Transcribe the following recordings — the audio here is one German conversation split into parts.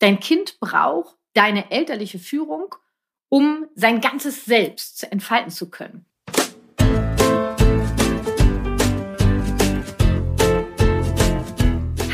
Dein Kind braucht deine elterliche Führung, um sein ganzes Selbst entfalten zu können.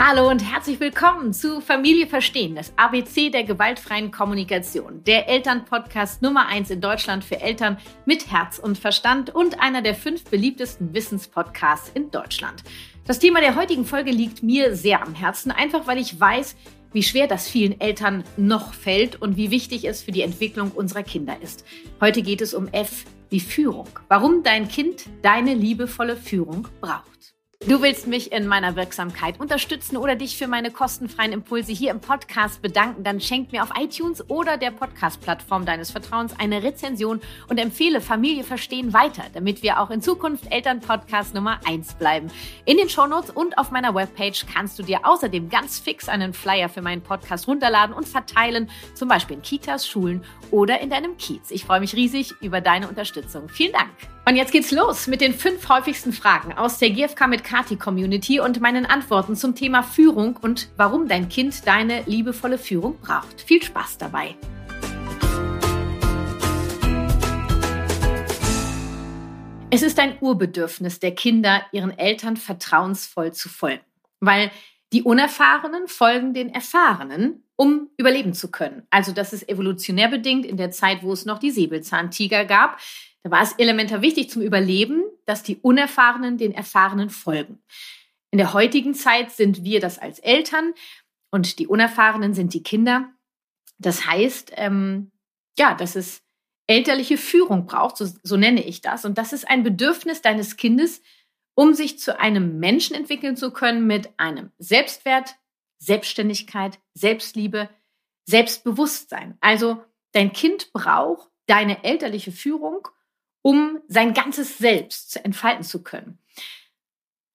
Hallo und herzlich willkommen zu Familie Verstehen, das ABC der gewaltfreien Kommunikation, der Elternpodcast Nummer 1 in Deutschland für Eltern mit Herz und Verstand und einer der fünf beliebtesten Wissenspodcasts in Deutschland. Das Thema der heutigen Folge liegt mir sehr am Herzen, einfach weil ich weiß, wie schwer das vielen Eltern noch fällt und wie wichtig es für die Entwicklung unserer Kinder ist. Heute geht es um F wie Führung. Warum dein Kind deine liebevolle Führung braucht. Du willst mich in meiner Wirksamkeit unterstützen oder dich für meine kostenfreien Impulse hier im Podcast bedanken, dann schenk mir auf iTunes oder der Podcast-Plattform deines Vertrauens eine Rezension und empfehle Familie Verstehen weiter, damit wir auch in Zukunft Elternpodcast Nummer 1 bleiben. In den Shownotes und auf meiner Webpage kannst du dir außerdem ganz fix einen Flyer für meinen Podcast runterladen und verteilen, zum Beispiel in Kitas, Schulen oder in deinem Kiez. Ich freue mich riesig über deine Unterstützung. Vielen Dank. Und jetzt geht's los mit den fünf häufigsten Fragen aus der GFK mit Kati Community und meinen Antworten zum Thema Führung und warum dein Kind deine liebevolle Führung braucht. Viel Spaß dabei. Es ist ein Urbedürfnis der Kinder, ihren Eltern vertrauensvoll zu folgen, weil die Unerfahrenen folgen den Erfahrenen, um überleben zu können. Also das ist evolutionär bedingt in der Zeit, wo es noch die Säbelzahntiger gab. Da war es elementar wichtig zum Überleben, dass die Unerfahrenen den Erfahrenen folgen. In der heutigen Zeit sind wir das als Eltern und die Unerfahrenen sind die Kinder. Das heißt, ähm, ja, dass es elterliche Führung braucht, so, so nenne ich das. Und das ist ein Bedürfnis deines Kindes, um sich zu einem Menschen entwickeln zu können mit einem Selbstwert, Selbstständigkeit, Selbstliebe, Selbstbewusstsein. Also dein Kind braucht deine elterliche Führung, um sein ganzes Selbst entfalten zu können.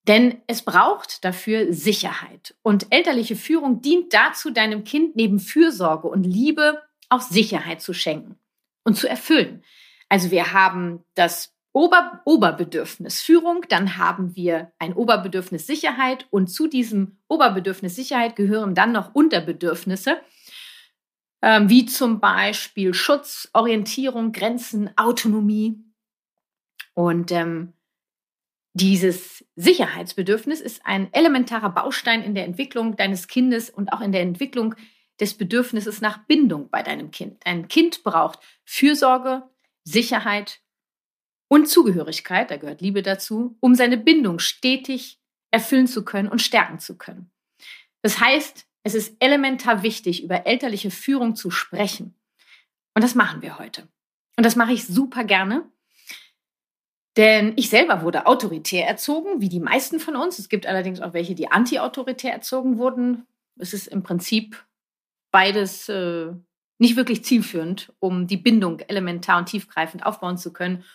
Denn es braucht dafür Sicherheit. Und elterliche Führung dient dazu, deinem Kind neben Fürsorge und Liebe auch Sicherheit zu schenken und zu erfüllen. Also wir haben das Ober Oberbedürfnis Führung, dann haben wir ein Oberbedürfnis Sicherheit und zu diesem Oberbedürfnis Sicherheit gehören dann noch Unterbedürfnisse, ähm, wie zum Beispiel Schutz, Orientierung, Grenzen, Autonomie. Und ähm, dieses Sicherheitsbedürfnis ist ein elementarer Baustein in der Entwicklung deines Kindes und auch in der Entwicklung des Bedürfnisses nach Bindung bei deinem Kind. Ein Kind braucht Fürsorge, Sicherheit und Zugehörigkeit, da gehört Liebe dazu, um seine Bindung stetig erfüllen zu können und stärken zu können. Das heißt, es ist elementar wichtig, über elterliche Führung zu sprechen. Und das machen wir heute. Und das mache ich super gerne, denn ich selber wurde autoritär erzogen, wie die meisten von uns. Es gibt allerdings auch welche, die anti-autoritär erzogen wurden. Es ist im Prinzip beides äh, nicht wirklich zielführend, um die Bindung elementar und tiefgreifend aufbauen zu können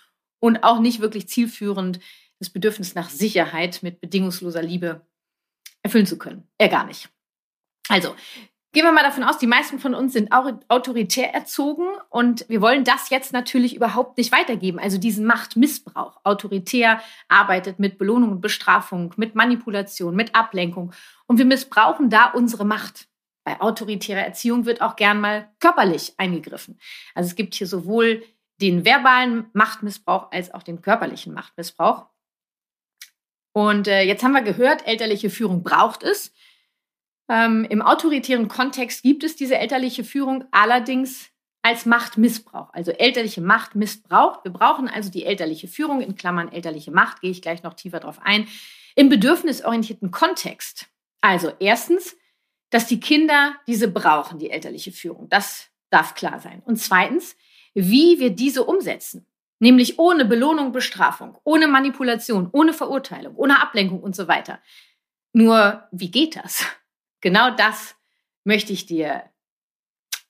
und auch nicht wirklich zielführend, das Bedürfnis nach Sicherheit mit bedingungsloser Liebe erfüllen zu können. Er gar nicht. Also, Gehen wir mal davon aus, die meisten von uns sind autoritär erzogen und wir wollen das jetzt natürlich überhaupt nicht weitergeben. Also diesen Machtmissbrauch. Autoritär arbeitet mit Belohnung und Bestrafung, mit Manipulation, mit Ablenkung und wir missbrauchen da unsere Macht. Bei autoritärer Erziehung wird auch gern mal körperlich eingegriffen. Also es gibt hier sowohl den verbalen Machtmissbrauch als auch den körperlichen Machtmissbrauch. Und äh, jetzt haben wir gehört, elterliche Führung braucht es. Ähm, Im autoritären Kontext gibt es diese elterliche Führung allerdings als Machtmissbrauch, also elterliche Macht missbraucht. Wir brauchen also die elterliche Führung, in Klammern elterliche Macht, gehe ich gleich noch tiefer drauf ein, im bedürfnisorientierten Kontext. Also erstens, dass die Kinder diese brauchen, die elterliche Führung. Das darf klar sein. Und zweitens, wie wir diese umsetzen. Nämlich ohne Belohnung, Bestrafung, ohne Manipulation, ohne Verurteilung, ohne Ablenkung und so weiter. Nur, wie geht das? Genau das möchte ich dir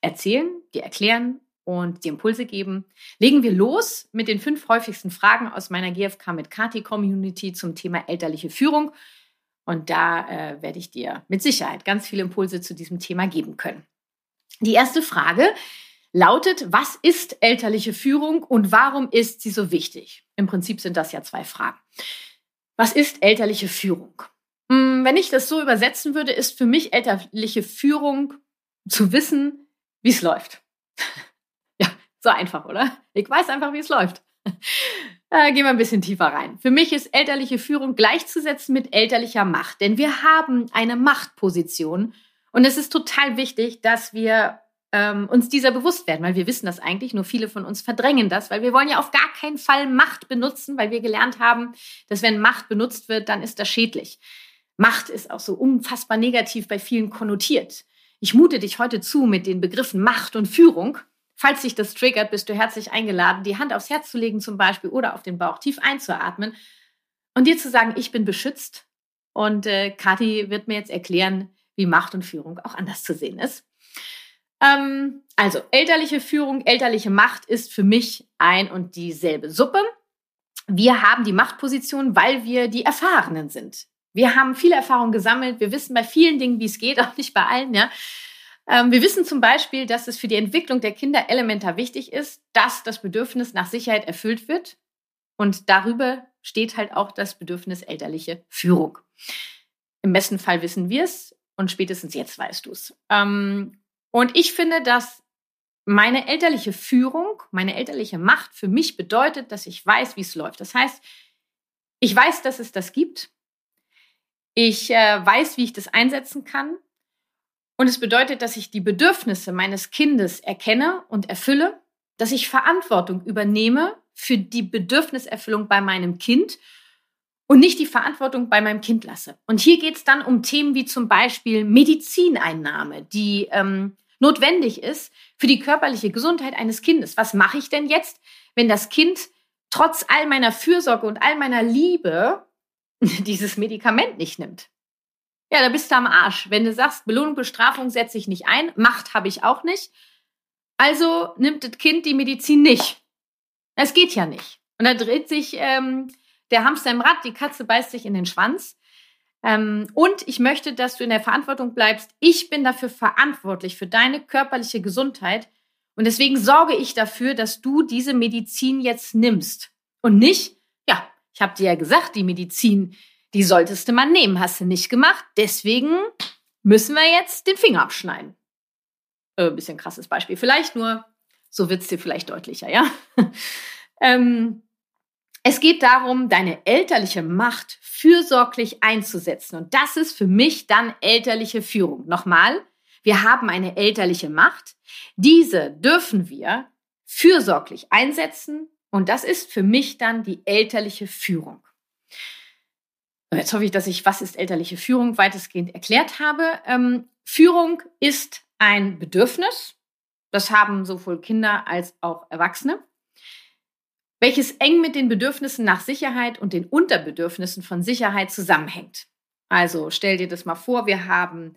erzählen, dir erklären und dir Impulse geben. Legen wir los mit den fünf häufigsten Fragen aus meiner GFK mit Kati Community zum Thema elterliche Führung. Und da äh, werde ich dir mit Sicherheit ganz viele Impulse zu diesem Thema geben können. Die erste Frage lautet, was ist elterliche Führung und warum ist sie so wichtig? Im Prinzip sind das ja zwei Fragen. Was ist elterliche Führung? Mm, wenn ich das so übersetzen würde, ist für mich elterliche Führung zu wissen, wie es läuft. ja, so einfach, oder? Ich weiß einfach, wie es läuft. Äh, gehen wir ein bisschen tiefer rein. Für mich ist elterliche Führung gleichzusetzen mit elterlicher Macht, denn wir haben eine Machtposition und es ist total wichtig, dass wir ähm, uns dieser bewusst werden, weil wir wissen das eigentlich, nur viele von uns verdrängen das, weil wir wollen ja auf gar keinen Fall Macht benutzen, weil wir gelernt haben, dass wenn Macht benutzt wird, dann ist das schädlich. Macht ist auch so unfassbar negativ bei vielen konnotiert. Ich mute dich heute zu mit den Begriffen Macht und Führung. Falls sich das triggert, bist du herzlich eingeladen, die Hand aufs Herz zu legen zum Beispiel oder auf den Bauch tief einzuatmen und dir zu sagen, ich bin beschützt. Und äh, Kathi wird mir jetzt erklären, wie Macht und Führung auch anders zu sehen ist. Ähm, also, elterliche Führung, elterliche Macht ist für mich ein und dieselbe Suppe. Wir haben die Machtposition, weil wir die Erfahrenen sind. Wir haben viele Erfahrungen gesammelt. Wir wissen bei vielen Dingen, wie es geht, auch nicht bei allen, ja. Ähm, wir wissen zum Beispiel, dass es für die Entwicklung der Kinder elementar wichtig ist, dass das Bedürfnis nach Sicherheit erfüllt wird. Und darüber steht halt auch das Bedürfnis elterliche Führung. Im besten Fall wissen wir es und spätestens jetzt weißt du es. Ähm, und ich finde, dass meine elterliche Führung, meine elterliche Macht für mich bedeutet, dass ich weiß, wie es läuft. Das heißt, ich weiß, dass es das gibt. Ich äh, weiß, wie ich das einsetzen kann. Und es bedeutet, dass ich die Bedürfnisse meines Kindes erkenne und erfülle, dass ich Verantwortung übernehme für die Bedürfniserfüllung bei meinem Kind und nicht die Verantwortung bei meinem Kind lasse. Und hier geht es dann um Themen wie zum Beispiel Medizineinnahme, die ähm, notwendig ist für die körperliche Gesundheit eines Kindes. Was mache ich denn jetzt, wenn das Kind trotz all meiner Fürsorge und all meiner Liebe dieses Medikament nicht nimmt? Ja, da bist du am Arsch. Wenn du sagst, Belohnung, Bestrafung setze ich nicht ein, Macht habe ich auch nicht. Also nimmt das Kind die Medizin nicht. Es geht ja nicht. Und da dreht sich ähm, der Hamster im Rad, die Katze beißt sich in den Schwanz. Ähm, und ich möchte, dass du in der Verantwortung bleibst. Ich bin dafür verantwortlich für deine körperliche Gesundheit. Und deswegen sorge ich dafür, dass du diese Medizin jetzt nimmst. Und nicht, ja, ich habe dir ja gesagt, die Medizin, die solltest du mal nehmen. Hast du nicht gemacht. Deswegen müssen wir jetzt den Finger abschneiden. Äh, bisschen krasses Beispiel. Vielleicht nur, so wird es dir vielleicht deutlicher, ja? ähm, es geht darum, deine elterliche Macht fürsorglich einzusetzen. Und das ist für mich dann elterliche Führung. Nochmal, wir haben eine elterliche Macht. Diese dürfen wir fürsorglich einsetzen. Und das ist für mich dann die elterliche Führung. Jetzt hoffe ich, dass ich, was ist elterliche Führung, weitestgehend erklärt habe. Ähm, Führung ist ein Bedürfnis. Das haben sowohl Kinder als auch Erwachsene welches eng mit den Bedürfnissen nach Sicherheit und den Unterbedürfnissen von Sicherheit zusammenhängt. Also stell dir das mal vor, wir haben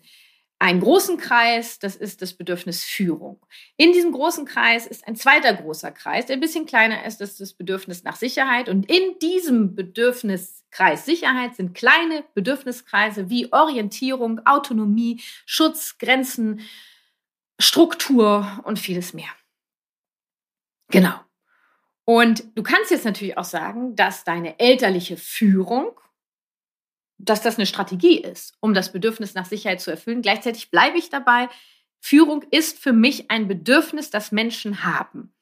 einen großen Kreis, das ist das Bedürfnis Führung. In diesem großen Kreis ist ein zweiter großer Kreis, der ein bisschen kleiner ist, das ist das Bedürfnis nach Sicherheit. Und in diesem Bedürfniskreis Sicherheit sind kleine Bedürfniskreise wie Orientierung, Autonomie, Schutz, Grenzen, Struktur und vieles mehr. Genau. Und du kannst jetzt natürlich auch sagen, dass deine elterliche Führung, dass das eine Strategie ist, um das Bedürfnis nach Sicherheit zu erfüllen. Gleichzeitig bleibe ich dabei, Führung ist für mich ein Bedürfnis, das Menschen haben.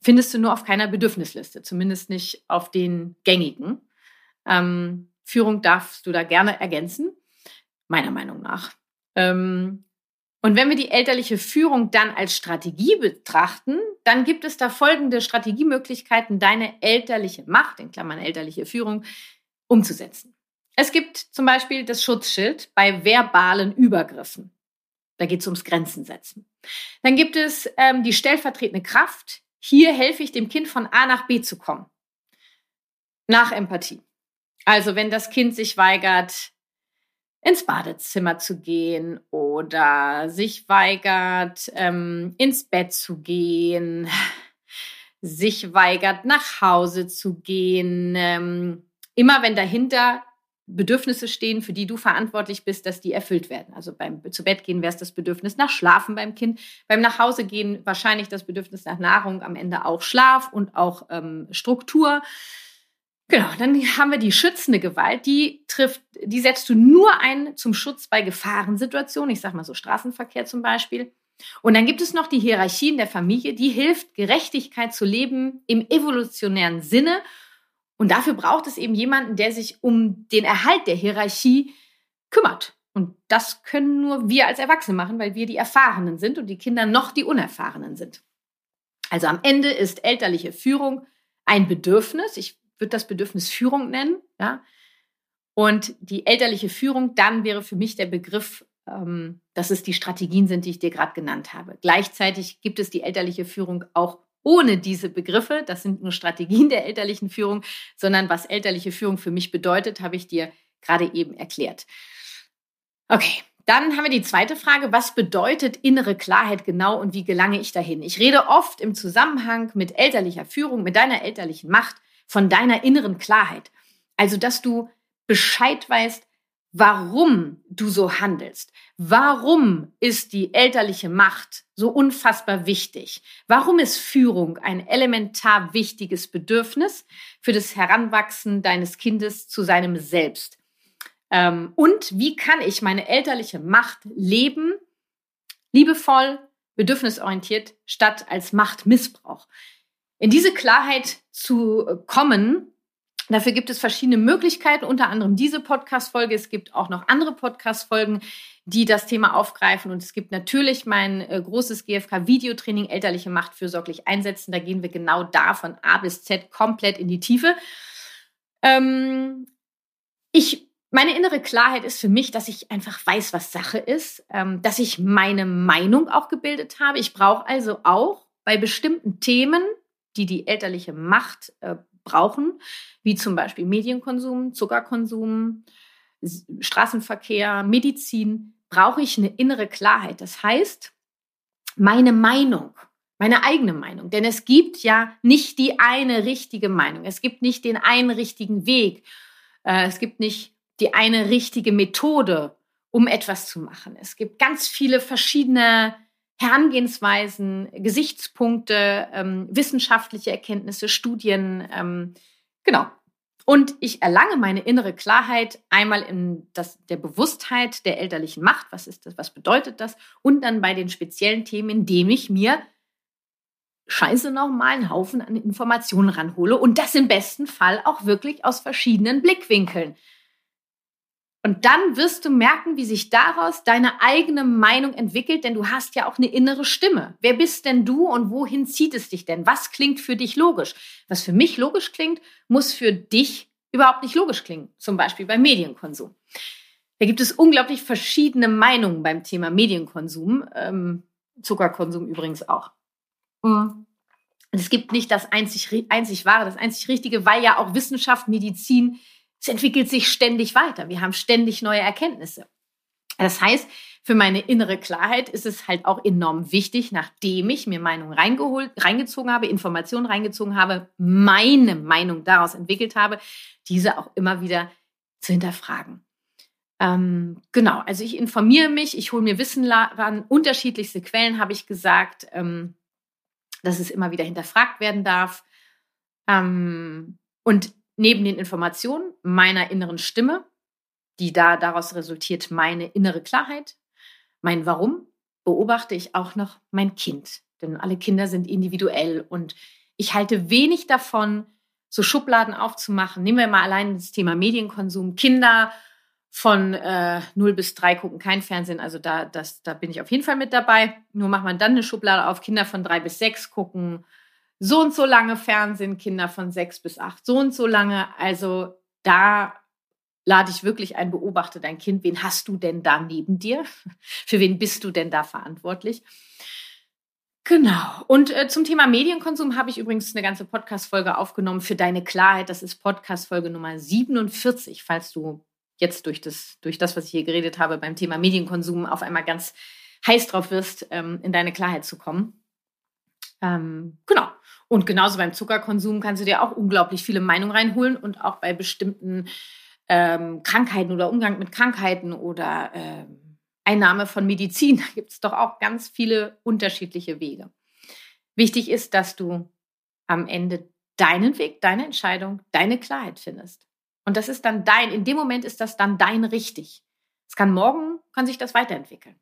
Findest du nur auf keiner Bedürfnisliste, zumindest nicht auf den gängigen. Ähm, Führung darfst du da gerne ergänzen, meiner Meinung nach. Ähm, und wenn wir die elterliche Führung dann als Strategie betrachten, dann gibt es da folgende Strategiemöglichkeiten, deine elterliche Macht, in Klammern elterliche Führung, umzusetzen. Es gibt zum Beispiel das Schutzschild bei verbalen Übergriffen. Da geht es ums Grenzen setzen. Dann gibt es ähm, die stellvertretende Kraft. Hier helfe ich dem Kind von A nach B zu kommen. Nach Empathie. Also wenn das Kind sich weigert, ins Badezimmer zu gehen oder sich weigert, ähm, ins Bett zu gehen, sich weigert, nach Hause zu gehen. Ähm, immer wenn dahinter Bedürfnisse stehen, für die du verantwortlich bist, dass die erfüllt werden. Also beim zu Bett gehen wäre es das Bedürfnis nach Schlafen beim Kind, beim nach Hause gehen wahrscheinlich das Bedürfnis nach Nahrung, am Ende auch Schlaf und auch ähm, Struktur. Genau, dann haben wir die schützende Gewalt, die trifft, die setzt du nur ein zum Schutz bei Gefahrensituationen, ich sage mal so Straßenverkehr zum Beispiel. Und dann gibt es noch die Hierarchie in der Familie, die hilft, Gerechtigkeit zu leben im evolutionären Sinne. Und dafür braucht es eben jemanden, der sich um den Erhalt der Hierarchie kümmert. Und das können nur wir als Erwachsene machen, weil wir die Erfahrenen sind und die Kinder noch die Unerfahrenen sind. Also am Ende ist elterliche Führung ein Bedürfnis. Ich würde das Bedürfnis Führung nennen. Ja? Und die elterliche Führung, dann wäre für mich der Begriff ähm, dass es die Strategien sind, die ich dir gerade genannt habe. Gleichzeitig gibt es die elterliche Führung auch ohne diese Begriffe. Das sind nur Strategien der elterlichen Führung, sondern was elterliche Führung für mich bedeutet, habe ich dir gerade eben erklärt. Okay, dann haben wir die zweite Frage. Was bedeutet innere Klarheit genau und wie gelange ich dahin? Ich rede oft im Zusammenhang mit elterlicher Führung, mit deiner elterlichen Macht von deiner inneren Klarheit. Also, dass du Bescheid weißt, warum du so handelst. Warum ist die elterliche Macht so unfassbar wichtig? Warum ist Führung ein elementar wichtiges Bedürfnis für das Heranwachsen deines Kindes zu seinem Selbst? Ähm, und wie kann ich meine elterliche Macht leben, liebevoll, bedürfnisorientiert, statt als Machtmissbrauch? In diese Klarheit zu kommen, Dafür gibt es verschiedene Möglichkeiten, unter anderem diese Podcast-Folge. Es gibt auch noch andere Podcast-Folgen, die das Thema aufgreifen. Und es gibt natürlich mein äh, großes GFK-Videotraining Elterliche Macht fürsorglich einsetzen. Da gehen wir genau da von A bis Z komplett in die Tiefe. Ähm, ich, meine innere Klarheit ist für mich, dass ich einfach weiß, was Sache ist, ähm, dass ich meine Meinung auch gebildet habe. Ich brauche also auch bei bestimmten Themen, die die elterliche Macht äh, brauchen, wie zum Beispiel Medienkonsum, Zuckerkonsum, Straßenverkehr, Medizin, brauche ich eine innere Klarheit. Das heißt, meine Meinung, meine eigene Meinung. Denn es gibt ja nicht die eine richtige Meinung. Es gibt nicht den einen richtigen Weg. Äh, es gibt nicht die eine richtige Methode, um etwas zu machen. Es gibt ganz viele verschiedene Herangehensweisen, Gesichtspunkte, ähm, wissenschaftliche Erkenntnisse, Studien. Ähm, genau. Und ich erlange meine innere Klarheit einmal in das, der Bewusstheit der elterlichen Macht. Was ist das? Was bedeutet das? Und dann bei den speziellen Themen, indem ich mir scheiße nochmal einen Haufen an Informationen ranhole und das im besten Fall auch wirklich aus verschiedenen Blickwinkeln. Und dann wirst du merken, wie sich daraus deine eigene Meinung entwickelt, denn du hast ja auch eine innere Stimme. Wer bist denn du und wohin zieht es dich denn? Was klingt für dich logisch? Was für mich logisch klingt, muss für dich überhaupt nicht logisch klingen. Zum Beispiel beim Medienkonsum. Da gibt es unglaublich verschiedene Meinungen beim Thema Medienkonsum. Ähm, Zuckerkonsum übrigens auch. Mhm. Und es gibt nicht das einzig, einzig wahre, das einzig richtige, weil ja auch Wissenschaft, Medizin, es entwickelt sich ständig weiter. Wir haben ständig neue Erkenntnisse. Das heißt, für meine innere Klarheit ist es halt auch enorm wichtig, nachdem ich mir Meinungen reingeholt, reingezogen habe, Informationen reingezogen habe, meine Meinung daraus entwickelt habe, diese auch immer wieder zu hinterfragen. Ähm, genau, also ich informiere mich, ich hole mir Wissen ran, unterschiedlichste Quellen habe ich gesagt, ähm, dass es immer wieder hinterfragt werden darf. Ähm, und neben den Informationen meiner inneren Stimme, die da daraus resultiert meine innere Klarheit, mein Warum, beobachte ich auch noch mein Kind. Denn alle Kinder sind individuell und ich halte wenig davon, so Schubladen aufzumachen. Nehmen wir mal allein das Thema Medienkonsum. Kinder von äh, 0 bis 3 gucken kein Fernsehen, also da, das, da bin ich auf jeden Fall mit dabei. Nur macht man dann eine Schublade auf. Kinder von 3 bis 6 gucken so und so lange Fernsehen, Kinder von sechs bis acht, so und so lange. Also da lade ich wirklich ein, beobachte dein Kind. Wen hast du denn da neben dir? Für wen bist du denn da verantwortlich? Genau. Und äh, zum Thema Medienkonsum habe ich übrigens eine ganze Podcast-Folge aufgenommen für deine Klarheit. Das ist Podcast-Folge Nummer 47, falls du jetzt durch das, durch das, was ich hier geredet habe, beim Thema Medienkonsum auf einmal ganz heiß drauf wirst, ähm, in deine Klarheit zu kommen. Ähm, genau. Und genauso beim Zuckerkonsum kannst du dir auch unglaublich viele Meinungen reinholen und auch bei bestimmten ähm, Krankheiten oder Umgang mit Krankheiten oder ähm, Einnahme von Medizin. Da gibt es doch auch ganz viele unterschiedliche Wege. Wichtig ist, dass du am Ende deinen Weg, deine Entscheidung, deine Klarheit findest. Und das ist dann dein, in dem Moment ist das dann dein richtig. Es kann morgen, kann sich das weiterentwickeln.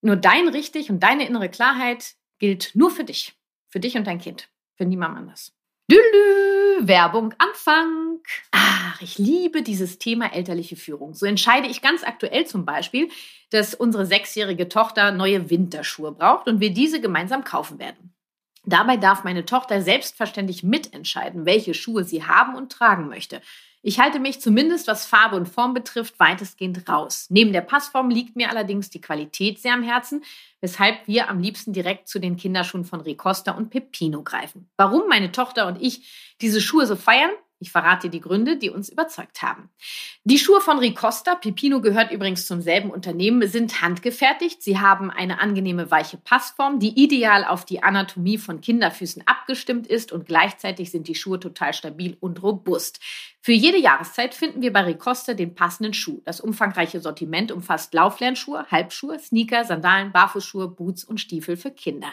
Nur dein richtig und deine innere Klarheit gilt nur für dich, für dich und dein Kind, für niemand anders. Dülü, Werbung Anfang. Ach, ich liebe dieses Thema elterliche Führung. So entscheide ich ganz aktuell zum Beispiel, dass unsere sechsjährige Tochter neue Winterschuhe braucht und wir diese gemeinsam kaufen werden. Dabei darf meine Tochter selbstverständlich mitentscheiden, welche Schuhe sie haben und tragen möchte. Ich halte mich zumindest, was Farbe und Form betrifft, weitestgehend raus. Neben der Passform liegt mir allerdings die Qualität sehr am Herzen, weshalb wir am liebsten direkt zu den Kinderschuhen von Ricosta und Pepino greifen. Warum meine Tochter und ich diese Schuhe so feiern? Ich verrate dir die Gründe, die uns überzeugt haben. Die Schuhe von Ricosta, Pepino gehört übrigens zum selben Unternehmen, sind handgefertigt. Sie haben eine angenehme weiche Passform, die ideal auf die Anatomie von Kinderfüßen abgestimmt ist und gleichzeitig sind die Schuhe total stabil und robust. Für jede Jahreszeit finden wir bei Ricosta den passenden Schuh. Das umfangreiche Sortiment umfasst Lauflernschuhe, Halbschuhe, Sneaker, Sandalen, Barfußschuhe, Boots und Stiefel für Kinder.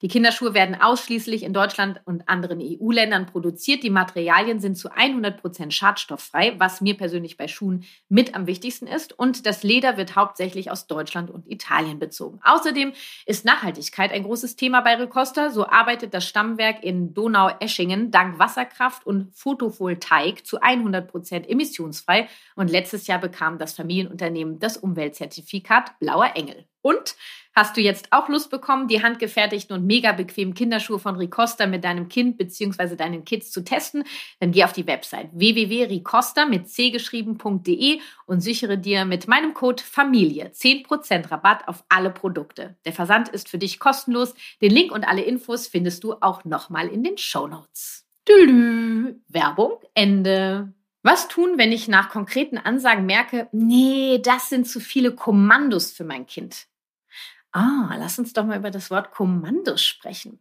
Die Kinderschuhe werden ausschließlich in Deutschland und anderen EU-Ländern produziert. Die Materialien sind zu 100 Prozent schadstofffrei, was mir persönlich bei Schuhen mit am wichtigsten ist. Und das Leder wird hauptsächlich aus Deutschland und Italien bezogen. Außerdem ist Nachhaltigkeit ein großes Thema bei Ricosta. So arbeitet das Stammwerk in Donau-Eschingen dank Wasserkraft und Photovoltaik zu 100 Prozent emissionsfrei. Und letztes Jahr bekam das Familienunternehmen das Umweltzertifikat Blauer Engel. Und Hast du jetzt auch Lust bekommen, die handgefertigten und mega bequemen Kinderschuhe von Ricosta mit deinem Kind bzw. deinen Kids zu testen? Dann geh auf die Website www.ricosta mit c geschrieben.de und sichere dir mit meinem Code Familie 10% Rabatt auf alle Produkte. Der Versand ist für dich kostenlos. Den Link und alle Infos findest du auch nochmal in den Show Notes. Werbung Ende. Was tun, wenn ich nach konkreten Ansagen merke, nee, das sind zu viele Kommandos für mein Kind? Ah, lass uns doch mal über das Wort Kommandos sprechen.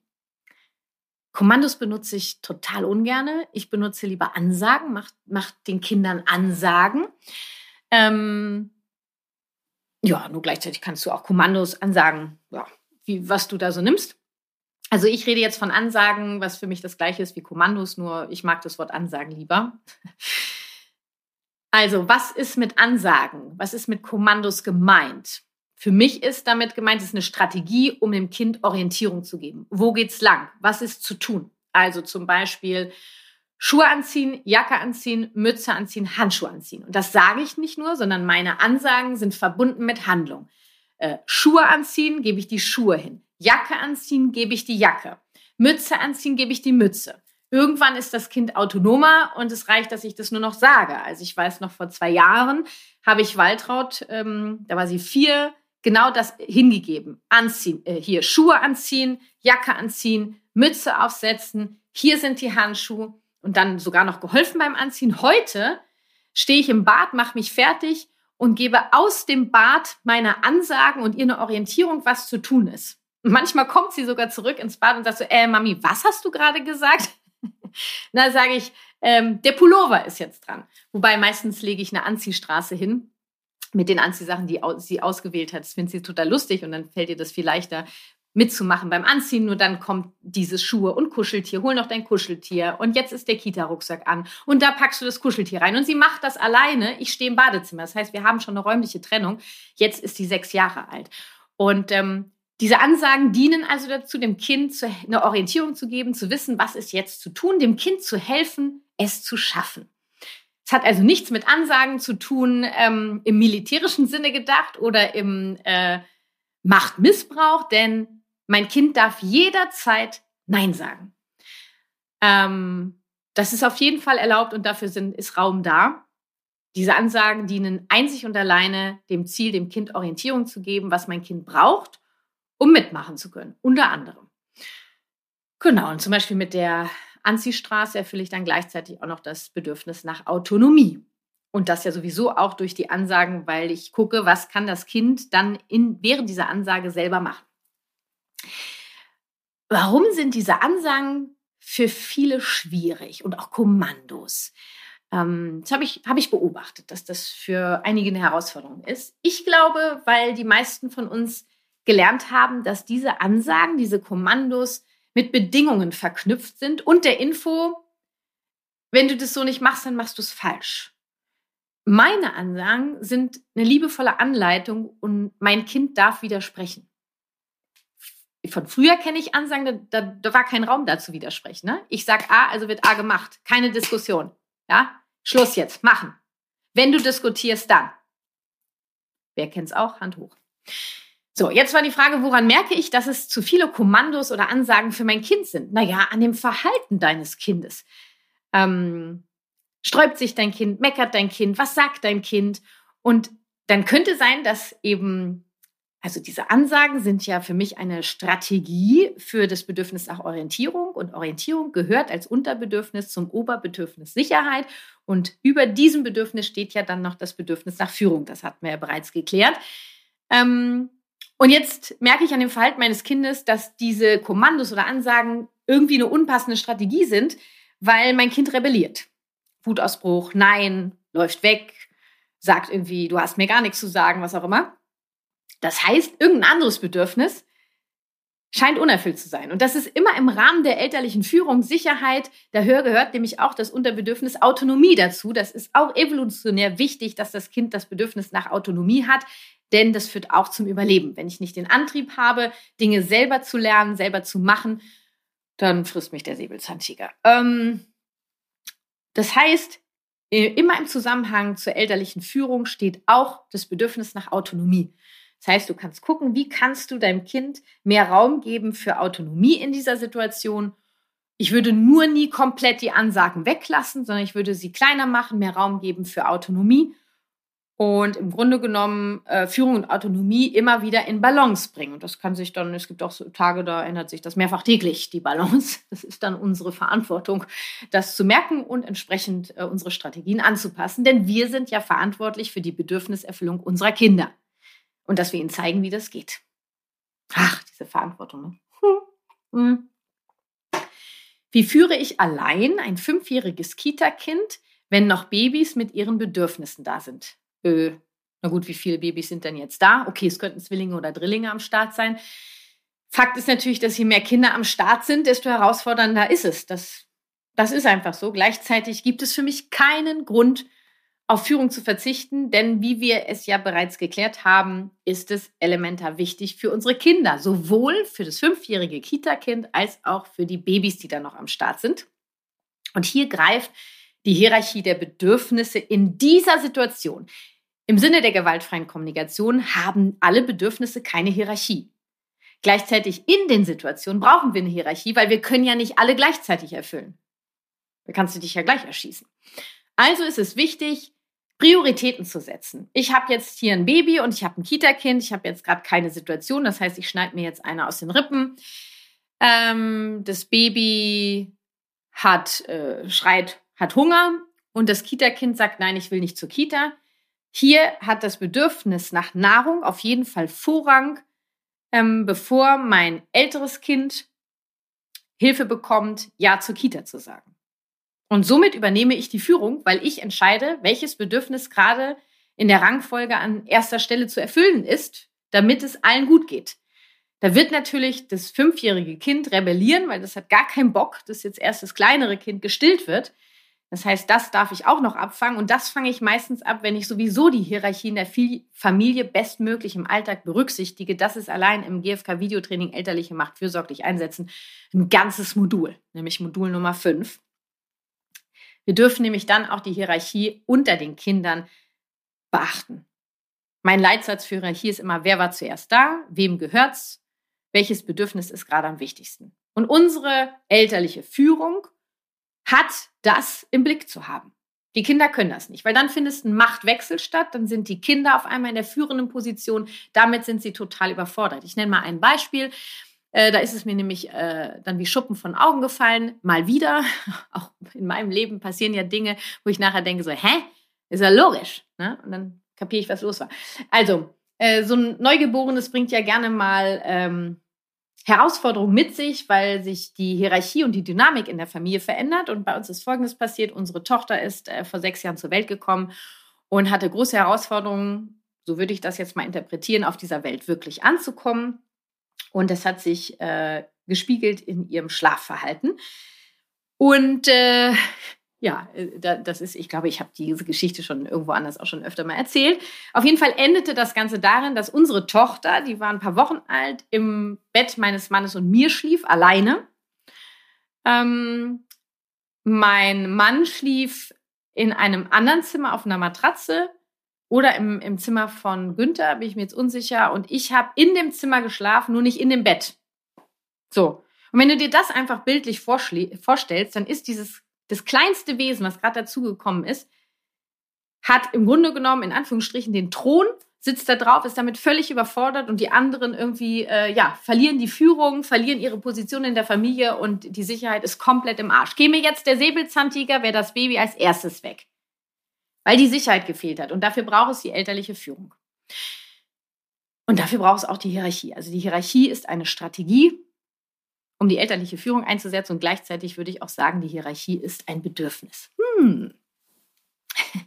Kommandos benutze ich total ungerne. Ich benutze lieber Ansagen, mach, mach den Kindern Ansagen. Ähm, ja, nur gleichzeitig kannst du auch Kommandos ansagen, ja, wie, was du da so nimmst. Also ich rede jetzt von Ansagen, was für mich das gleiche ist wie Kommandos, nur ich mag das Wort Ansagen lieber. Also, was ist mit Ansagen? Was ist mit Kommandos gemeint? Für mich ist damit gemeint, es ist eine Strategie, um dem Kind Orientierung zu geben. Wo geht's lang? Was ist zu tun? Also zum Beispiel Schuhe anziehen, Jacke anziehen, Mütze anziehen, Handschuhe anziehen. Und das sage ich nicht nur, sondern meine Ansagen sind verbunden mit Handlung. Äh, Schuhe anziehen, gebe ich die Schuhe hin. Jacke anziehen, gebe ich die Jacke. Mütze anziehen, gebe ich die Mütze. Irgendwann ist das Kind autonomer und es reicht, dass ich das nur noch sage. Also ich weiß noch, vor zwei Jahren habe ich Waltraud, ähm, da war sie vier, genau das hingegeben. Anziehen, äh, hier Schuhe anziehen, Jacke anziehen, Mütze aufsetzen, hier sind die Handschuhe und dann sogar noch geholfen beim Anziehen. Heute stehe ich im Bad, mache mich fertig und gebe aus dem Bad meine Ansagen und ihr eine Orientierung, was zu tun ist. manchmal kommt sie sogar zurück ins Bad und sagt so, äh, Mami, was hast du gerade gesagt? Na, sage ich, ähm, der Pullover ist jetzt dran. Wobei meistens lege ich eine Anziehstraße hin mit den Anziehsachen, die sie ausgewählt hat. Das findet sie total lustig und dann fällt ihr das viel leichter mitzumachen beim Anziehen. Nur dann kommt dieses Schuhe und Kuscheltier, hol noch dein Kuscheltier und jetzt ist der Kita-Rucksack an und da packst du das Kuscheltier rein und sie macht das alleine. Ich stehe im Badezimmer. Das heißt, wir haben schon eine räumliche Trennung. Jetzt ist sie sechs Jahre alt und ähm, diese Ansagen dienen also dazu, dem Kind eine Orientierung zu geben, zu wissen, was ist jetzt zu tun, dem Kind zu helfen, es zu schaffen. Es hat also nichts mit Ansagen zu tun ähm, im militärischen Sinne gedacht oder im äh, Machtmissbrauch, denn mein Kind darf jederzeit Nein sagen. Ähm, das ist auf jeden Fall erlaubt und dafür sind, ist Raum da. Diese Ansagen dienen einzig und alleine dem Ziel, dem Kind Orientierung zu geben, was mein Kind braucht, um mitmachen zu können, unter anderem. Genau, und zum Beispiel mit der Anziehstraße erfülle ich dann gleichzeitig auch noch das Bedürfnis nach Autonomie. Und das ja sowieso auch durch die Ansagen, weil ich gucke, was kann das Kind dann in, während dieser Ansage selber machen. Warum sind diese Ansagen für viele schwierig und auch Kommandos? Ähm, das habe ich, hab ich beobachtet, dass das für einige eine Herausforderung ist. Ich glaube, weil die meisten von uns gelernt haben, dass diese Ansagen, diese Kommandos mit Bedingungen verknüpft sind und der Info, wenn du das so nicht machst, dann machst du es falsch. Meine Ansagen sind eine liebevolle Anleitung und mein Kind darf widersprechen. Von früher kenne ich Ansagen, da, da, war kein Raum dazu widersprechen. Ne? Ich sage A, also wird A gemacht. Keine Diskussion. Ja? Schluss jetzt, machen. Wenn du diskutierst, dann. Wer kennt es auch? Hand hoch. So, jetzt war die Frage, woran merke ich, dass es zu viele Kommandos oder Ansagen für mein Kind sind? Naja, an dem Verhalten deines Kindes. Ähm, sträubt sich dein Kind, meckert dein Kind, was sagt dein Kind? Und dann könnte sein, dass eben, also diese Ansagen sind ja für mich eine Strategie für das Bedürfnis nach Orientierung und Orientierung gehört als Unterbedürfnis zum Oberbedürfnis Sicherheit und über diesem Bedürfnis steht ja dann noch das Bedürfnis nach Führung. Das hatten wir ja bereits geklärt. Ähm, und jetzt merke ich an dem Verhalten meines Kindes, dass diese Kommandos oder Ansagen irgendwie eine unpassende Strategie sind, weil mein Kind rebelliert. Wutausbruch, nein, läuft weg, sagt irgendwie, du hast mir gar nichts zu sagen, was auch immer. Das heißt, irgendein anderes Bedürfnis scheint unerfüllt zu sein. Und das ist immer im Rahmen der elterlichen Führung, Sicherheit. Da gehört nämlich auch das Unterbedürfnis Autonomie dazu. Das ist auch evolutionär wichtig, dass das Kind das Bedürfnis nach Autonomie hat, denn das führt auch zum Überleben. Wenn ich nicht den Antrieb habe, Dinge selber zu lernen, selber zu machen, dann frisst mich der Säbelzahntiger. Ähm, das heißt, immer im Zusammenhang zur elterlichen Führung steht auch das Bedürfnis nach Autonomie. Das heißt, du kannst gucken, wie kannst du deinem Kind mehr Raum geben für Autonomie in dieser Situation. Ich würde nur nie komplett die Ansagen weglassen, sondern ich würde sie kleiner machen, mehr Raum geben für Autonomie und im Grunde genommen äh, Führung und Autonomie immer wieder in Balance bringen. Und das kann sich dann, es gibt auch so Tage, da ändert sich das mehrfach täglich, die Balance. Das ist dann unsere Verantwortung, das zu merken und entsprechend äh, unsere Strategien anzupassen. Denn wir sind ja verantwortlich für die Bedürfniserfüllung unserer Kinder. Und dass wir ihnen zeigen, wie das geht. Ach, diese Verantwortung. Hm. Hm. Wie führe ich allein ein fünfjähriges Kita-Kind, wenn noch Babys mit ihren Bedürfnissen da sind? Äh, na gut, wie viele Babys sind denn jetzt da? Okay, es könnten Zwillinge oder Drillinge am Start sein. Fakt ist natürlich, dass je mehr Kinder am Start sind, desto herausfordernder ist es. Das, das ist einfach so. Gleichzeitig gibt es für mich keinen Grund, auf Führung zu verzichten, denn wie wir es ja bereits geklärt haben, ist es elementar wichtig für unsere Kinder, sowohl für das fünfjährige Kita-Kind als auch für die Babys, die da noch am Start sind. Und hier greift die Hierarchie der Bedürfnisse in dieser Situation. Im Sinne der gewaltfreien Kommunikation haben alle Bedürfnisse keine Hierarchie. Gleichzeitig in den Situationen brauchen wir eine Hierarchie, weil wir können ja nicht alle gleichzeitig erfüllen. Da kannst du dich ja gleich erschießen. Also ist es wichtig, Prioritäten zu setzen. Ich habe jetzt hier ein Baby und ich habe ein Kita-Kind. Ich habe jetzt gerade keine Situation. Das heißt, ich schneide mir jetzt eine aus den Rippen. Ähm, das Baby hat äh, schreit hat Hunger und das Kita-Kind sagt, nein, ich will nicht zur Kita. Hier hat das Bedürfnis nach Nahrung auf jeden Fall Vorrang, ähm, bevor mein älteres Kind Hilfe bekommt, Ja zur Kita zu sagen. Und somit übernehme ich die Führung, weil ich entscheide, welches Bedürfnis gerade in der Rangfolge an erster Stelle zu erfüllen ist, damit es allen gut geht. Da wird natürlich das fünfjährige Kind rebellieren, weil das hat gar keinen Bock, dass jetzt erst das kleinere Kind gestillt wird. Das heißt, das darf ich auch noch abfangen und das fange ich meistens ab, wenn ich sowieso die Hierarchie in der Familie bestmöglich im Alltag berücksichtige. Das ist allein im GFK Videotraining elterliche Macht fürsorglich einsetzen ein ganzes Modul, nämlich Modul Nummer 5. Wir dürfen nämlich dann auch die Hierarchie unter den Kindern beachten. Mein Leitsatz für Hierarchie ist immer, wer war zuerst da, wem gehört's, welches Bedürfnis ist gerade am wichtigsten. Und unsere elterliche Führung hat das im Blick zu haben. Die Kinder können das nicht, weil dann findet ein Machtwechsel statt, dann sind die Kinder auf einmal in der führenden Position, damit sind sie total überfordert. Ich nenne mal ein Beispiel. Äh, da ist es mir nämlich äh, dann wie Schuppen von Augen gefallen, mal wieder. Auch in meinem Leben passieren ja Dinge, wo ich nachher denke so, hä, ist ja logisch. Ne? Und dann kapiere ich, was los war. Also, äh, so ein Neugeborenes bringt ja gerne mal ähm, Herausforderung mit sich, weil sich die Hierarchie und die Dynamik in der Familie verändert. Und bei uns ist Folgendes passiert. Unsere Tochter ist äh, vor sechs Jahren zur Welt gekommen und hatte große Herausforderungen, so würde ich das jetzt mal interpretieren, auf dieser Welt wirklich anzukommen. Und es hat sich äh, gespiegelt in ihrem Schlafverhalten. Und äh, ja, äh, das ist, ich glaube, ich habe diese Geschichte schon irgendwo anders auch schon öfter mal erzählt. Auf jeden Fall endete das Ganze darin, dass unsere Tochter, die war ein paar Wochen alt, im Bett meines Mannes und mir schlief, alleine. Ähm, mein Mann schlief in einem anderen Zimmer auf einer Matratze oder im, im Zimmer von Günther, bin ich mir jetzt unsicher. Und ich habe in dem Zimmer geschlafen, nur nicht in dem Bett. So. Und wenn du dir das einfach bildlich vorstellst, dann ist dieses das kleinste Wesen, was gerade dazugekommen ist, hat im Grunde genommen in Anführungsstrichen den Thron, sitzt da drauf, ist damit völlig überfordert und die anderen irgendwie, äh, ja, verlieren die Führung, verlieren ihre Position in der Familie und die Sicherheit ist komplett im Arsch. Käme jetzt der Säbelzahntiger, wäre das Baby als erstes weg. Weil die Sicherheit gefehlt hat. Und dafür braucht es die elterliche Führung. Und dafür braucht es auch die Hierarchie. Also die Hierarchie ist eine Strategie, um die elterliche Führung einzusetzen. Und gleichzeitig würde ich auch sagen, die Hierarchie ist ein Bedürfnis. Hm.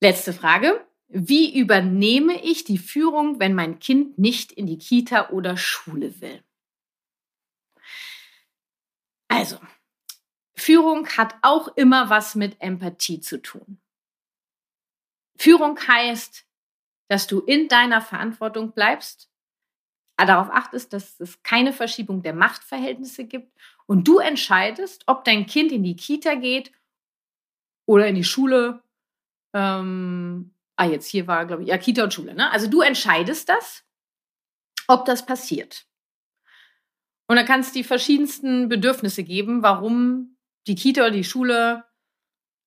Letzte Frage. Wie übernehme ich die Führung, wenn mein Kind nicht in die Kita oder Schule will? Also, Führung hat auch immer was mit Empathie zu tun. Führung heißt, dass du in deiner Verantwortung bleibst, darauf achtest, dass es keine Verschiebung der Machtverhältnisse gibt und du entscheidest, ob dein Kind in die Kita geht oder in die Schule. Ähm, ah, jetzt hier war, glaube ich, ja, Kita und Schule. Ne? Also du entscheidest das, ob das passiert. Und da kann es die verschiedensten Bedürfnisse geben, warum die Kita oder die Schule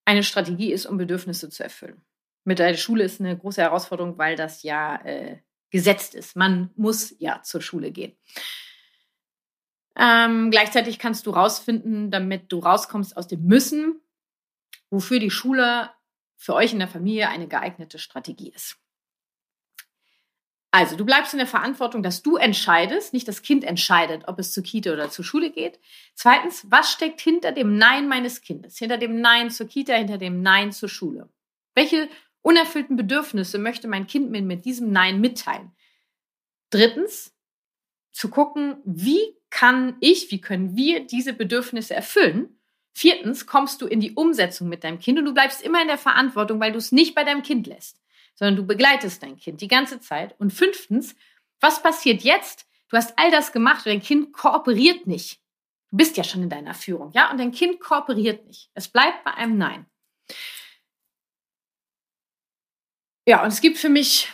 eine Strategie ist, um Bedürfnisse zu erfüllen. Mit der Schule ist eine große Herausforderung, weil das ja äh, gesetzt ist. Man muss ja zur Schule gehen. Ähm, gleichzeitig kannst du rausfinden, damit du rauskommst aus dem Müssen, wofür die Schule für euch in der Familie eine geeignete Strategie ist. Also, du bleibst in der Verantwortung, dass du entscheidest, nicht das Kind entscheidet, ob es zur Kita oder zur Schule geht. Zweitens, was steckt hinter dem Nein meines Kindes? Hinter dem Nein zur Kita, hinter dem Nein zur Schule? Welche unerfüllten Bedürfnisse möchte mein Kind mir mit diesem Nein mitteilen? Drittens, zu gucken, wie kann ich, wie können wir diese Bedürfnisse erfüllen? Viertens, kommst du in die Umsetzung mit deinem Kind und du bleibst immer in der Verantwortung, weil du es nicht bei deinem Kind lässt, sondern du begleitest dein Kind die ganze Zeit. Und fünftens, was passiert jetzt? Du hast all das gemacht und dein Kind kooperiert nicht. Du bist ja schon in deiner Führung, ja? Und dein Kind kooperiert nicht. Es bleibt bei einem Nein. Ja, und es gibt für mich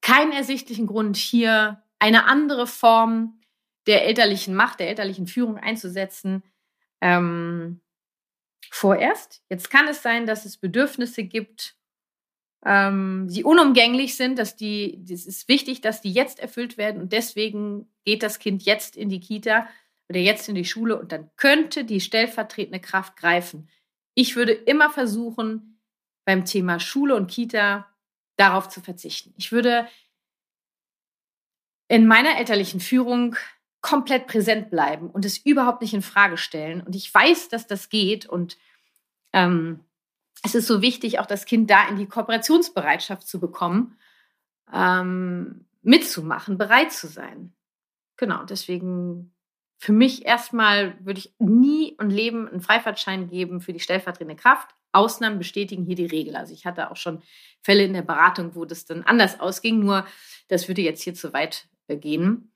keinen ersichtlichen Grund, hier eine andere Form der elterlichen Macht, der elterlichen Führung einzusetzen. Ähm, vorerst. Jetzt kann es sein, dass es Bedürfnisse gibt, ähm, die unumgänglich sind, dass die, es ist wichtig, dass die jetzt erfüllt werden und deswegen geht das Kind jetzt in die Kita oder jetzt in die Schule und dann könnte die stellvertretende Kraft greifen. Ich würde immer versuchen, beim Thema Schule und Kita darauf zu verzichten. Ich würde in meiner elterlichen Führung komplett präsent bleiben und es überhaupt nicht in Frage stellen. Und ich weiß, dass das geht und ähm, es ist so wichtig, auch das Kind da in die Kooperationsbereitschaft zu bekommen, ähm, mitzumachen, bereit zu sein. Genau, deswegen für mich erstmal würde ich nie und Leben einen Freifahrtschein geben für die stellvertretende Kraft. Ausnahmen bestätigen hier die Regel. Also ich hatte auch schon Fälle in der Beratung, wo das dann anders ausging, nur das würde jetzt hier zu weit äh, gehen.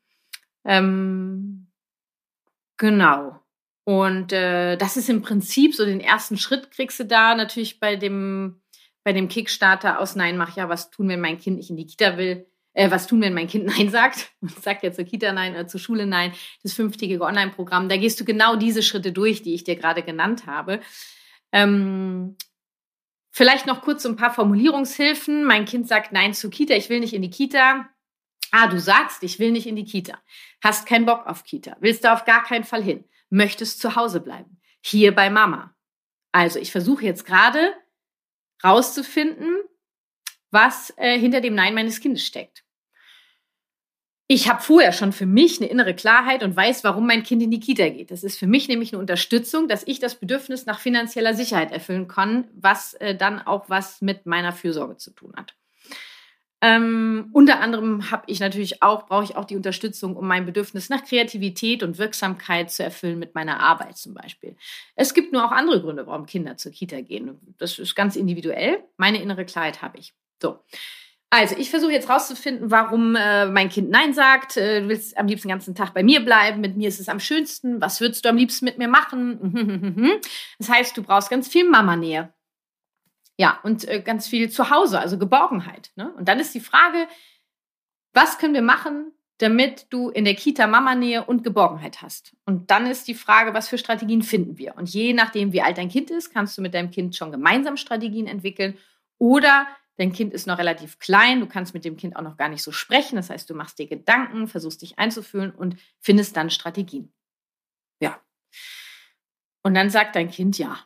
Ähm, genau. Und äh, das ist im Prinzip so den ersten Schritt kriegst du da natürlich bei dem, bei dem Kickstarter aus Nein, mach ja, was tun, wenn mein Kind nicht in die Kita will. Äh, was tun, wenn mein Kind Nein sagt? Und sagt ja zur Kita Nein oder zur Schule Nein, das fünftägige Online-Programm. Da gehst du genau diese Schritte durch, die ich dir gerade genannt habe. Ähm, vielleicht noch kurz ein paar Formulierungshilfen. Mein Kind sagt Nein zur Kita, ich will nicht in die Kita. Ah, du sagst, ich will nicht in die Kita. Hast keinen Bock auf Kita. Willst du auf gar keinen Fall hin. Möchtest zu Hause bleiben. Hier bei Mama. Also, ich versuche jetzt gerade rauszufinden, was äh, hinter dem Nein meines Kindes steckt ich habe vorher schon für mich eine innere Klarheit und weiß, warum mein Kind in die Kita geht. Das ist für mich nämlich eine Unterstützung, dass ich das Bedürfnis nach finanzieller Sicherheit erfüllen kann, was äh, dann auch was mit meiner Fürsorge zu tun hat. Ähm, unter anderem habe ich natürlich auch, brauche ich auch die Unterstützung, um mein Bedürfnis nach Kreativität und Wirksamkeit zu erfüllen mit meiner Arbeit zum Beispiel. Es gibt nur auch andere Gründe, warum Kinder zur Kita gehen. Das ist ganz individuell. Meine innere Klarheit habe ich. So. Also, ich versuche jetzt rauszufinden, warum äh, mein Kind Nein sagt. Äh, du willst am liebsten den ganzen Tag bei mir bleiben. Mit mir ist es am schönsten. Was würdest du am liebsten mit mir machen? das heißt, du brauchst ganz viel Mama-Nähe. Ja, und äh, ganz viel zu Hause, also Geborgenheit. Ne? Und dann ist die Frage, was können wir machen, damit du in der Kita Mama-Nähe und Geborgenheit hast? Und dann ist die Frage, was für Strategien finden wir? Und je nachdem, wie alt dein Kind ist, kannst du mit deinem Kind schon gemeinsam Strategien entwickeln oder dein Kind ist noch relativ klein, du kannst mit dem Kind auch noch gar nicht so sprechen. Das heißt, du machst dir Gedanken, versuchst dich einzufühlen und findest dann Strategien. Ja. Und dann sagt dein Kind ja.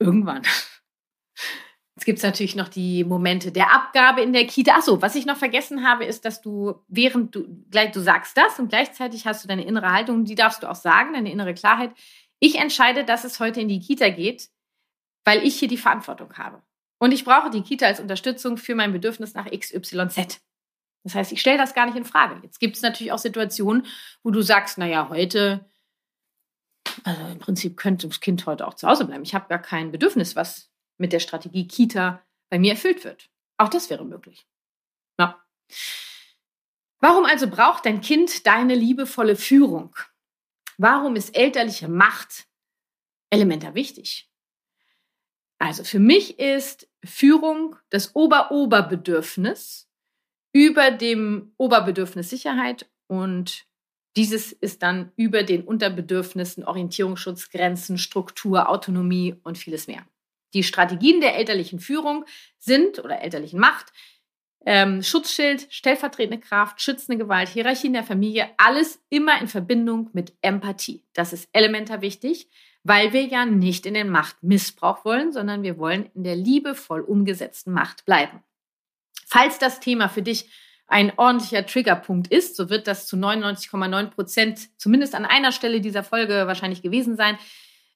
Irgendwann. Jetzt gibt es natürlich noch die Momente der Abgabe in der Kita. Achso, was ich noch vergessen habe, ist, dass du, während du gleich du sagst das und gleichzeitig hast du deine innere Haltung, die darfst du auch sagen, deine innere Klarheit. Ich entscheide, dass es heute in die Kita geht, weil ich hier die Verantwortung habe. Und ich brauche die Kita als Unterstützung für mein Bedürfnis nach XYZ. Das heißt, ich stelle das gar nicht in Frage. Jetzt gibt es natürlich auch Situationen, wo du sagst, naja, heute, also im Prinzip könnte das Kind heute auch zu Hause bleiben. Ich habe gar kein Bedürfnis, was mit der Strategie Kita bei mir erfüllt wird. Auch das wäre möglich. Ja. Warum also braucht dein Kind deine liebevolle Führung? Warum ist elterliche Macht elementar wichtig? Also für mich ist Führung das Ober-Ober-Bedürfnis über dem Oberbedürfnis Sicherheit und dieses ist dann über den Unterbedürfnissen Orientierungsschutz, Grenzen, Struktur, Autonomie und vieles mehr. Die Strategien der elterlichen Führung sind oder elterlichen Macht ähm, Schutzschild, stellvertretende Kraft, schützende Gewalt, Hierarchie in der Familie, alles immer in Verbindung mit Empathie. Das ist elementar wichtig, weil wir ja nicht in den Machtmissbrauch wollen, sondern wir wollen in der liebevoll umgesetzten Macht bleiben. Falls das Thema für dich ein ordentlicher Triggerpunkt ist, so wird das zu 99,9 Prozent zumindest an einer Stelle dieser Folge wahrscheinlich gewesen sein,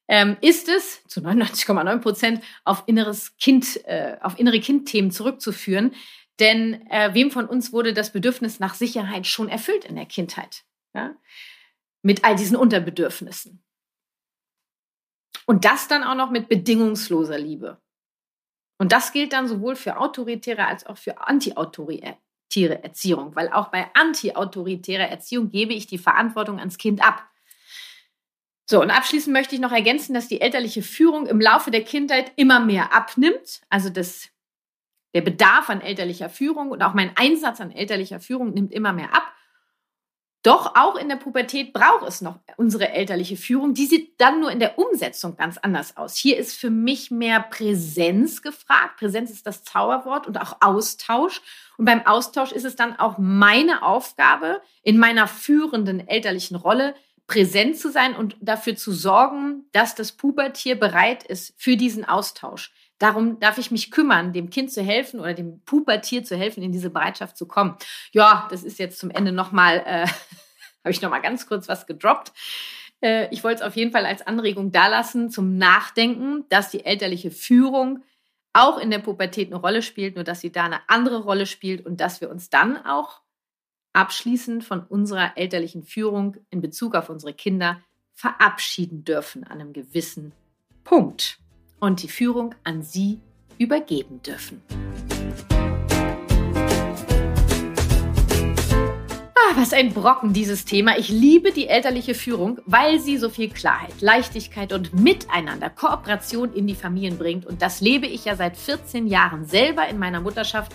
ähm, ist es zu 99,9 Prozent auf inneres Kind, äh, auf innere Kindthemen zurückzuführen. Denn äh, wem von uns wurde das Bedürfnis nach Sicherheit schon erfüllt in der Kindheit? Ja? Mit all diesen Unterbedürfnissen. Und das dann auch noch mit bedingungsloser Liebe. Und das gilt dann sowohl für autoritäre als auch für antiautoritäre Erziehung, weil auch bei antiautoritärer Erziehung gebe ich die Verantwortung ans Kind ab. So, und abschließend möchte ich noch ergänzen, dass die elterliche Führung im Laufe der Kindheit immer mehr abnimmt. Also das, der Bedarf an elterlicher Führung und auch mein Einsatz an elterlicher Führung nimmt immer mehr ab. Doch auch in der Pubertät braucht es noch unsere elterliche Führung. Die sieht dann nur in der Umsetzung ganz anders aus. Hier ist für mich mehr Präsenz gefragt. Präsenz ist das Zauberwort und auch Austausch. Und beim Austausch ist es dann auch meine Aufgabe in meiner führenden elterlichen Rolle, präsent zu sein und dafür zu sorgen, dass das Pubertier bereit ist für diesen Austausch. Darum darf ich mich kümmern, dem Kind zu helfen oder dem Pubertier zu helfen, in diese Bereitschaft zu kommen. Ja, das ist jetzt zum Ende nochmal, äh, habe ich nochmal ganz kurz was gedroppt. Äh, ich wollte es auf jeden Fall als Anregung dalassen zum Nachdenken, dass die elterliche Führung auch in der Pubertät eine Rolle spielt, nur dass sie da eine andere Rolle spielt und dass wir uns dann auch abschließend von unserer elterlichen Führung in Bezug auf unsere Kinder verabschieden dürfen an einem gewissen Punkt und die Führung an sie übergeben dürfen. Ah, was ein Brocken dieses Thema. Ich liebe die elterliche Führung, weil sie so viel Klarheit, Leichtigkeit und Miteinander, Kooperation in die Familien bringt. Und das lebe ich ja seit 14 Jahren selber in meiner Mutterschaft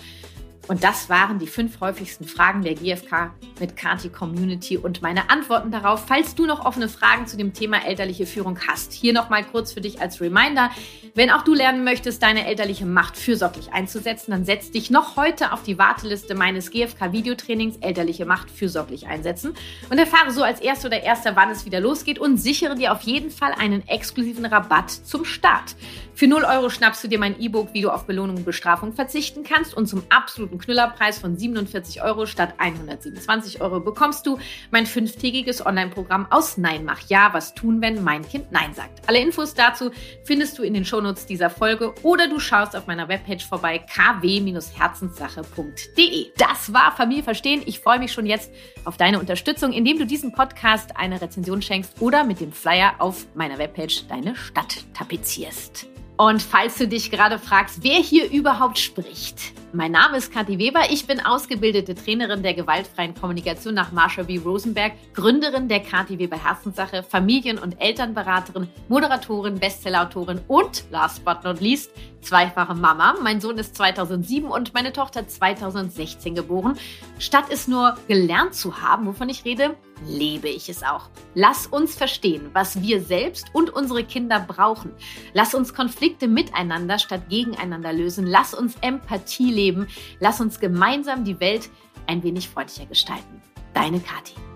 und das waren die fünf häufigsten Fragen der GfK mit Kati Community und meine Antworten darauf. Falls du noch offene Fragen zu dem Thema elterliche Führung hast, hier nochmal kurz für dich als Reminder. Wenn auch du lernen möchtest, deine elterliche Macht fürsorglich einzusetzen, dann setz dich noch heute auf die Warteliste meines GfK-Videotrainings Elterliche Macht fürsorglich einsetzen und erfahre so als Erster oder Erster, wann es wieder losgeht und sichere dir auf jeden Fall einen exklusiven Rabatt zum Start. Für 0 Euro schnappst du dir mein E-Book, wie du auf Belohnung und Bestrafung verzichten kannst und zum absoluten guten Knüllerpreis von 47 Euro statt 127 Euro bekommst du mein fünftägiges Online-Programm aus Nein mach ja, was tun, wenn mein Kind Nein sagt. Alle Infos dazu findest du in den Shownotes dieser Folge oder du schaust auf meiner Webpage vorbei kw-herzenssache.de. Das war Familie verstehen. Ich freue mich schon jetzt auf deine Unterstützung, indem du diesem Podcast eine Rezension schenkst oder mit dem Flyer auf meiner Webpage deine Stadt tapezierst. Und falls du dich gerade fragst, wer hier überhaupt spricht, mein Name ist Kathi Weber. Ich bin ausgebildete Trainerin der gewaltfreien Kommunikation nach Marsha B. Rosenberg, Gründerin der Kathi Weber Herzenssache, Familien- und Elternberaterin, Moderatorin, Bestsellerautorin und last but not least zweifache Mama. Mein Sohn ist 2007 und meine Tochter 2016 geboren. Statt es nur gelernt zu haben, wovon ich rede, lebe ich es auch. Lass uns verstehen, was wir selbst und unsere Kinder brauchen. Lass uns Konflikte miteinander statt gegeneinander lösen. Lass uns Empathie leben. Lass uns gemeinsam die Welt ein wenig freundlicher gestalten. Deine Kathi.